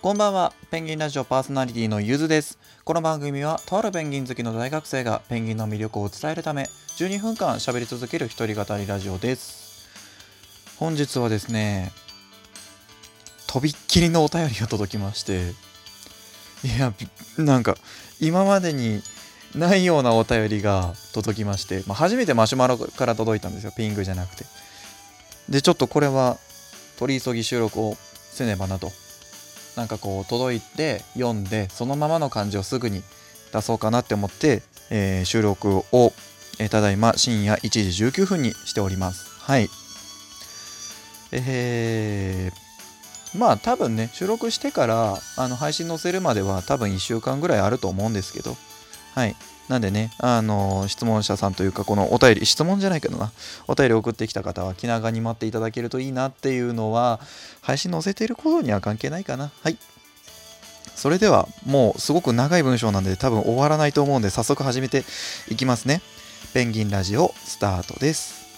こんばんは、ペンギンラジオパーソナリティのゆずです。この番組は、とあるペンギン好きの大学生がペンギンの魅力を伝えるため、12分間喋り続ける一人語りラジオです。本日はですね、とびっきりのお便りが届きまして、いや、なんか、今までにないようなお便りが届きまして、まあ、初めてマシュマロから届いたんですよ、ピンクじゃなくて。で、ちょっとこれは、取り急ぎ収録をせねばなとなんかこう届いて読んでそのままの感じをすぐに出そうかなって思って、えー収録を、えーただいま深夜1時19分にしております。はい。えーまあ多分ね収録してからあの配信載せるまでは多分1週間ぐらいあると思うんですけど。はい。なんでねあの質問者さんというかこのお便り質問じゃないけどなお便り送ってきた方は気長に待っていただけるといいなっていうのは配信載せていることには関係ないかな。はい。それではもうすごく長い文章なんで多分終わらないと思うんで早速始めていきますね。ペンギンラジオスタートです。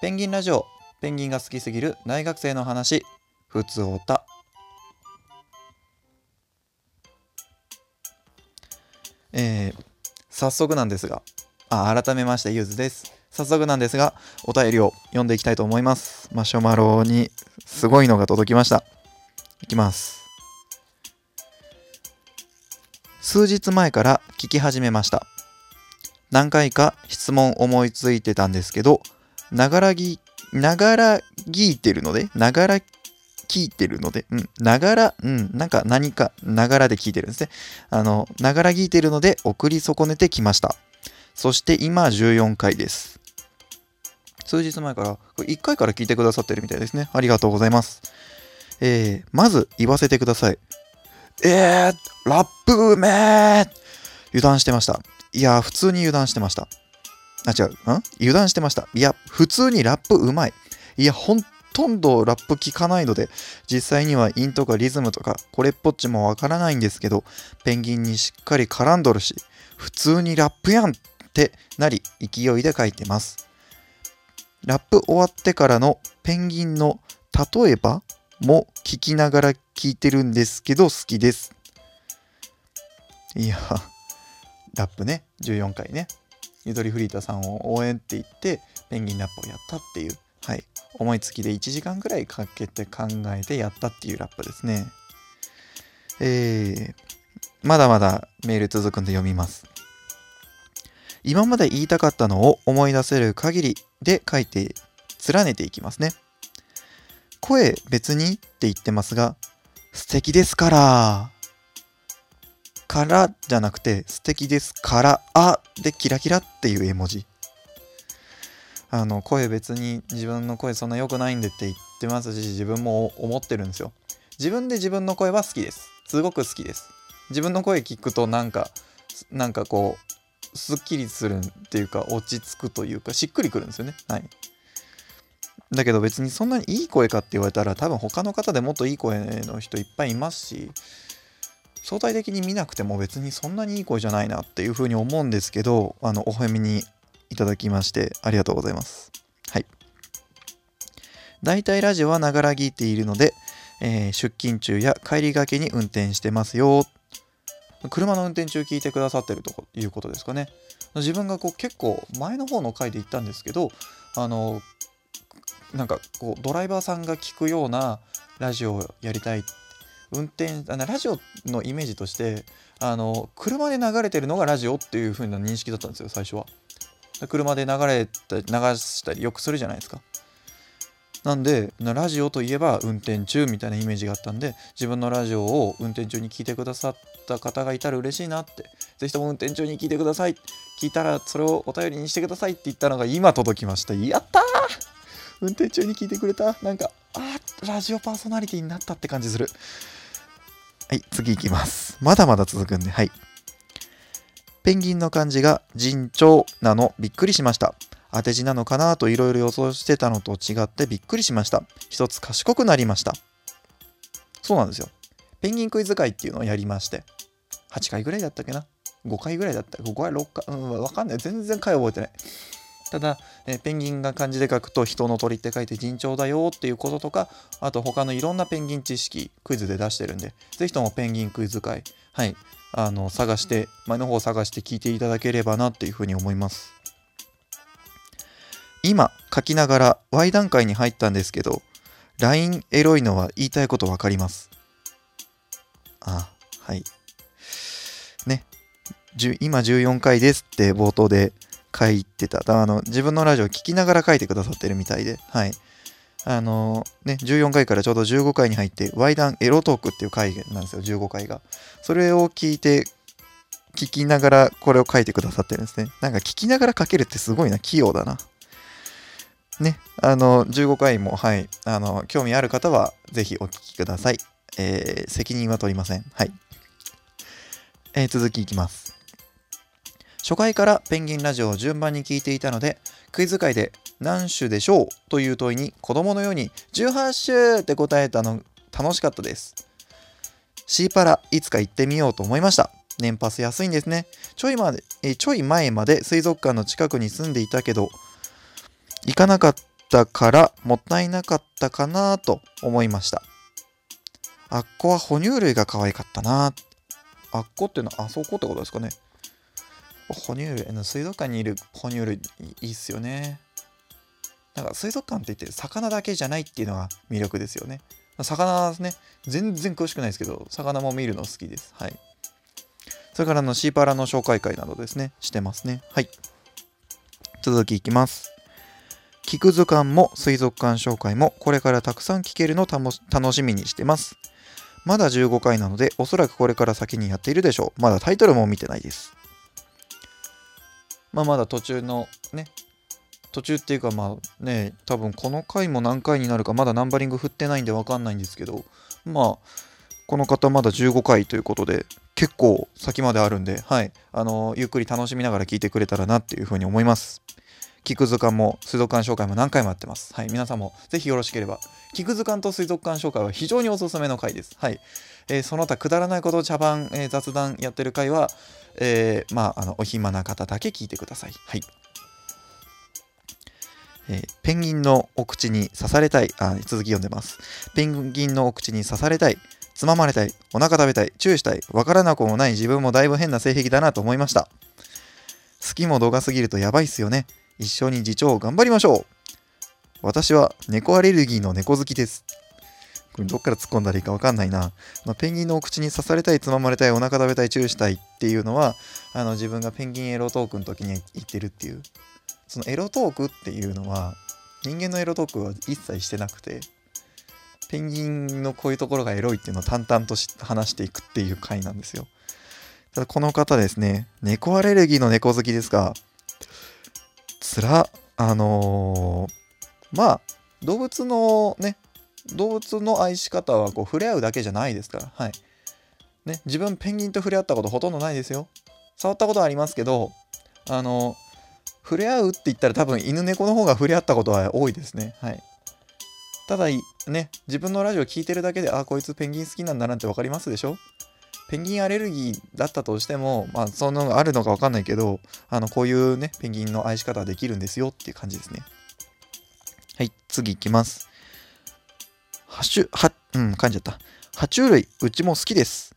ペンギンラジオペンギンが好きすぎる大学生の話ふつおた。えー早速なんですがあ改めましてゆずです。早速なんですがお便りを読んでいきたいと思います。マシュマロにすごいのが届きました。いきます。数日前から聞き始めました。何回か質問思いついてたんですけどながらぎながら聞いてるのでながら聞いてるのでうんながらうんなんか何かながらで聞いてるんですね。あのながら聞いてるので送り損ねてきました。そして今14回です。数日前からこれ1回から聞いてくださってるみたいですね。ありがとうございます。えー、まず言わせてください。えー、ラップうめー油断してました。いや普通に油断してました。あ違う。ん？油断してました。いや普通にラップうまい。いやほんとんどラップ聞かないので実際にはインとかリズムとかこれっぽっちもわからないんですけどペンギンにしっかり絡んどるし普通にラップやんってなり勢いで書いてます。ラップ終わってからのペンギンの例えばも聞きながら聞いてるんですけど好きです。いやラップね。14回ね。ゆとりフリータさんを応援って言ってペンギンラップをやったっていう。はい。思いつきで1時間ぐらいかけて考えてやったっていうラップですね。えー、まだまだメール続くんで読みます。今まで言いたかったのを思い出せる限りで書いて連ねていきますね。声別にって言ってますが素敵ですから。からじゃなくて素敵ですからあでキラキラっていう絵文字。あの声別に自分の声そんな良くないんでって言ってますし自分も思ってるんですよ。自分で自分の声は好きです。すごく好きです。自分の声聞くとなんかなんかこうすっきりするっていうか落ち着くというかしっくりくるんですよね。はい。だけど別にそんなにいい声かって言われたら多分他の方でもっといい声の人いっぱいいますし相対的に見なくても別にそんなにいい声じゃないなっていうふうに思うんですけどあのお褒めにいただきましてありがとうございます。はい。大体ラジオはながら聞いているので、えー出勤中や帰りがけに運転してますよ。車の運転中聞いてくださってるということですかね。自分がこう結構前の方の回で言ったんですけどあのなんかこうドライバーさんが聞くようなラジオをやりたい。運転あのラジオのイメージとしてあの車で流れてるのがラジオっていう風な認識だったんですよ最初は。車で流れた流したりよくするじゃないですか。なんでラジオといえば運転中みたいなイメージがあったんで自分のラジオを運転中に聞いてくださった方がいたら嬉しいなって。ぜひとも運転中に聞いてください。聞いたらそれをお便りにしてくださいって言ったのが今届きました。やったー！運転中に聞いてくれた？なんかあラジオパーソナリティになったって感じする。はい次いきます。まだまだ続くんではい。ペンギンの漢字が尋常なのびっくりしました。当て字なのかなといろいろ予想してたのと違ってびっくりしました。一つ賢くなりました。そうなんですよ。ペンギンクイズ会っていうのをやりまして。8回ぐらいだったっけな？5回ぐらいだった。5回6回うんわかんない。全然回覚えてない。ただ、えペンギンが漢字で書くと人の鳥って書いて人鳥だよっていうこととかあと他のいろんなペンギン知識クイズで出してるんで是非ともペンギンクイズ会はいあの探して前の方を探して聞いていただければなっていうふうに思います。今書きながら Y 段階に入ったんですけど LINE エロいのは言いたいこと分かります。あはい。ね。今14回ですって冒頭で書いてた。あの、自分のラジオ聞きながら書いてくださってるみたいで、はい。あのね、14回からちょうど15回に入って、ワイダンエロトークっていう回なんですよ、15回が。それを聞いて、聞きながらこれを書いてくださってるんですね。なんか聞きながら書けるってすごいな、器用だな。ね、あの、15回も、はい、あの、興味ある方は、ぜひお聞きください。えー、責任は取りません。はい。えー、続きいきます。初回からペンギンラジオを順番に聞いていたので、クイズ界で何種でしょう？という問いに子供のように18種って答えたの楽しかったです。シーパラいつか行ってみようと思いました。年パス安いんですね。ちょいまでえちょい前まで水族館の近くに住んでいたけど、行かなかったからもったいなかったかなと思いました。あっこは哺乳類が可愛かったな。あっこっていうのはあそこってことですかね。哺乳類の水族館にいる哺乳類いいっすよね。なんか水族館って言って魚だけじゃないっていうのが魅力ですよね。魚ね。全然詳しくないですけど魚も見るの好きです。はい。それからのシーパラの紹介会などですね。してますね。はい。続きいきます。聞く図鑑も水族館紹介もこれからたくさん聞けるの楽しみにしてます。まだ15回なのでおそらくこれから先にやっているでしょう。まだタイトルも見てないです。まあ、まだ途中のね、途中っていうかまあね、多分この回も何回になるかまだナンバリング振ってないんでわかんないんですけど、まあ、この方まだ15回ということで、結構先まであるんで、はい、あのゆっくり楽しみながら聞いてくれたらなっていうふうに思います。聞く図鑑も水族館紹介も何回もやってます。はい、皆さんもぜひよろしければ、聞く図鑑と水族館紹介は非常におすすめの回です。はい、えー、その他くだらないこと茶番、えー、雑談やってる回は、えー、まあ、あのお暇な方だけ聞いてください。はい。えー、ペンギンのお口に刺されたい。あ、続き読んでます。ペンギンのお口に刺されたい。つままれたい。お腹食べたい。注意したい。わからなくもない自分もだいぶ変な性癖だなと思いました。好きも度が過ぎるとやばいっすよね。一緒に自重頑張りましょう。私は猫アレルギーの猫好きです。これどっから突っ込んだらいいか分かんないな。まあ、ペンギンのお口に刺されたい、つままれたい、お腹食べたい、チューしたいっていうのは、あの自分がペンギンエロトークの時に言ってるっていう。そのエロトークっていうのは、人間のエロトークは一切してなくて、ペンギンのこういうところがエロいっていうのを淡々と話していくっていう回なんですよ。ただこの方ですね、猫アレルギーの猫好きですが、つら、あのー、まあ、動物のね、動物の愛し方はこう触れ合うだけじゃないですから、はい。ね、自分ペンギンと触れ合ったことほとんどないですよ。触ったことはありますけど、あの、触れ合うって言ったら多分犬猫の方が触れ合ったことは多いですね。はい。ただ、ね、自分のラジオ聞いてるだけで、あ、こいつペンギン好きなんだなって分かりますでしょ？ペンギンアレルギーだったとしても、まあ、そんなのがあるのか分かんないけど、あの、こういうね、ペンギンの愛し方はできるんですよっていう感じですね。はい、次いきます。はしゅ、は、うん、噛んじゃった。爬虫類、うちも好きです。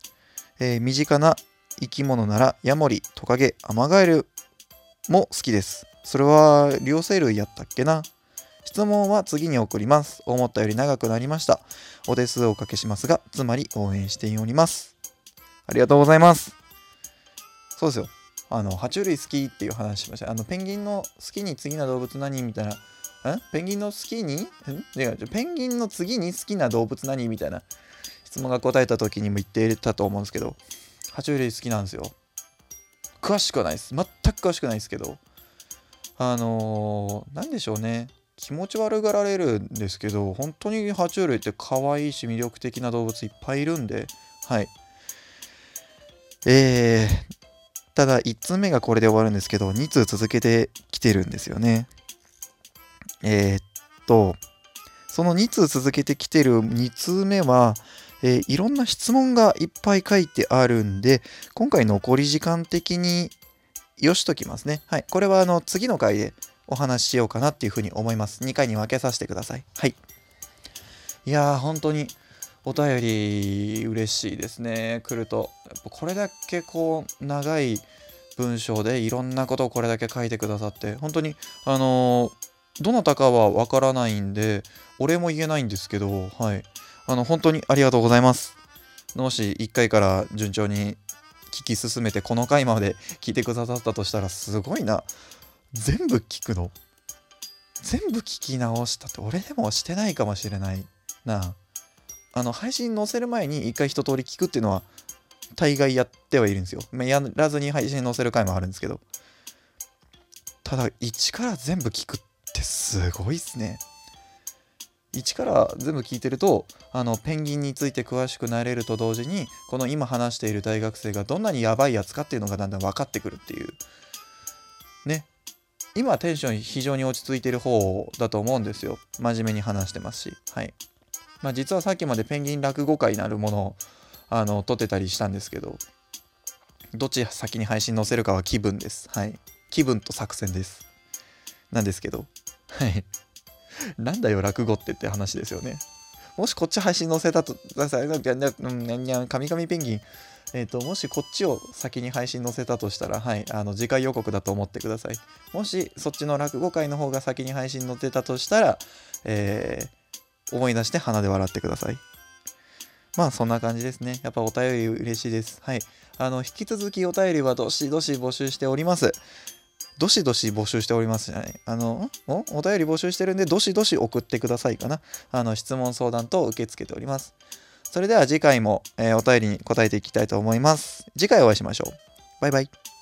えー、身近な生き物なら、ヤモリ、トカゲ、アマガエルも好きです。それは、両生類やったっけな質問は次に送ります。思ったより長くなりました。お手数をおかけしますが、つまり応援しております。ありがとうございます。そうですよ。あの、爬虫類好きっていう話しました。あの、ペンギンの好きに次な動物何みたいなんペンギンの好きに？んペンギンの次に好きな動物何みたいな質問が答えた時にも言っていたと思うんですけど、爬虫類好きなんですよ。詳しくはないです。全く詳しくないですけど、あのー、なんでしょうね。気持ち悪がられるんですけど、本当に爬虫類って可愛いし魅力的な動物いっぱいいるんで、はい。えー、ただ1通目がこれで終わるんですけど、2通続けてきてるんですよね。えー、っと、その2通続けてきてる2通目は、えー、いろんな質問がいっぱい書いてあるんで、今回残り時間的によしときますね。はい。これはあの次の回でお話ししようかなっていうふうに思います。2回に分けさせてください。はい。いやー、本当にお便り嬉しいですね。来ると。やっぱこれだけこう、長い文章でいろんなことをこれだけ書いてくださって、本当に、あのー、どなたかはわからないんで、お礼も言えないんですけど、はい。あの、本当にありがとうございます。もし1回から順調に聞き進めてこの回まで 聞いてくださったとしたらすごいな全部聞くの？全部聞き直したって俺でもしてないかもしれないなああの配信載せる前に一回一通り聞くっていうのは大概やってはいるんですよ、まあ、やらずに配信載せる回もあるんですけど。ただ一から全部聞くってすごいっすね。一から全部聞いてるとあのペンギンについて詳しくなれると同時にこの今話している大学生がどんなにやばいやつかっていうのがだんだん分かってくるっていう。ね。今テンション非常に落ち着いてる方だと思うんですよ。真面目に話してますし。はい。まあ実はさっきまでペンギン落語会なるものをあの撮ってたりしたんですけどどっち先に配信載せるかは気分ですはい気分と作戦ですなんですけどはい なんだよ、落語ってって話ですよね。もしこっち配信載せたと、うん、にゃん、にゃんカミカミペンギン、えっ、ー、と、もしこっちを先に配信載せたとしたら、はい、あの、次回予告だと思ってください。もし、そっちの落語会の方が先に配信載せたとしたら、えー、思い出して鼻で笑ってください。まあ、そんな感じですね。やっぱお便り嬉しいです。はい。あの、引き続きお便りはどしどし募集しております。どしどし募集しておりますじゃない。あの、お？お便り募集してるんで、どしどし送ってくださいかな。あの、質問相談と受け付けております。それでは次回も、えー、お便りに答えていきたいと思います。次回お会いしましょう。バイバイ。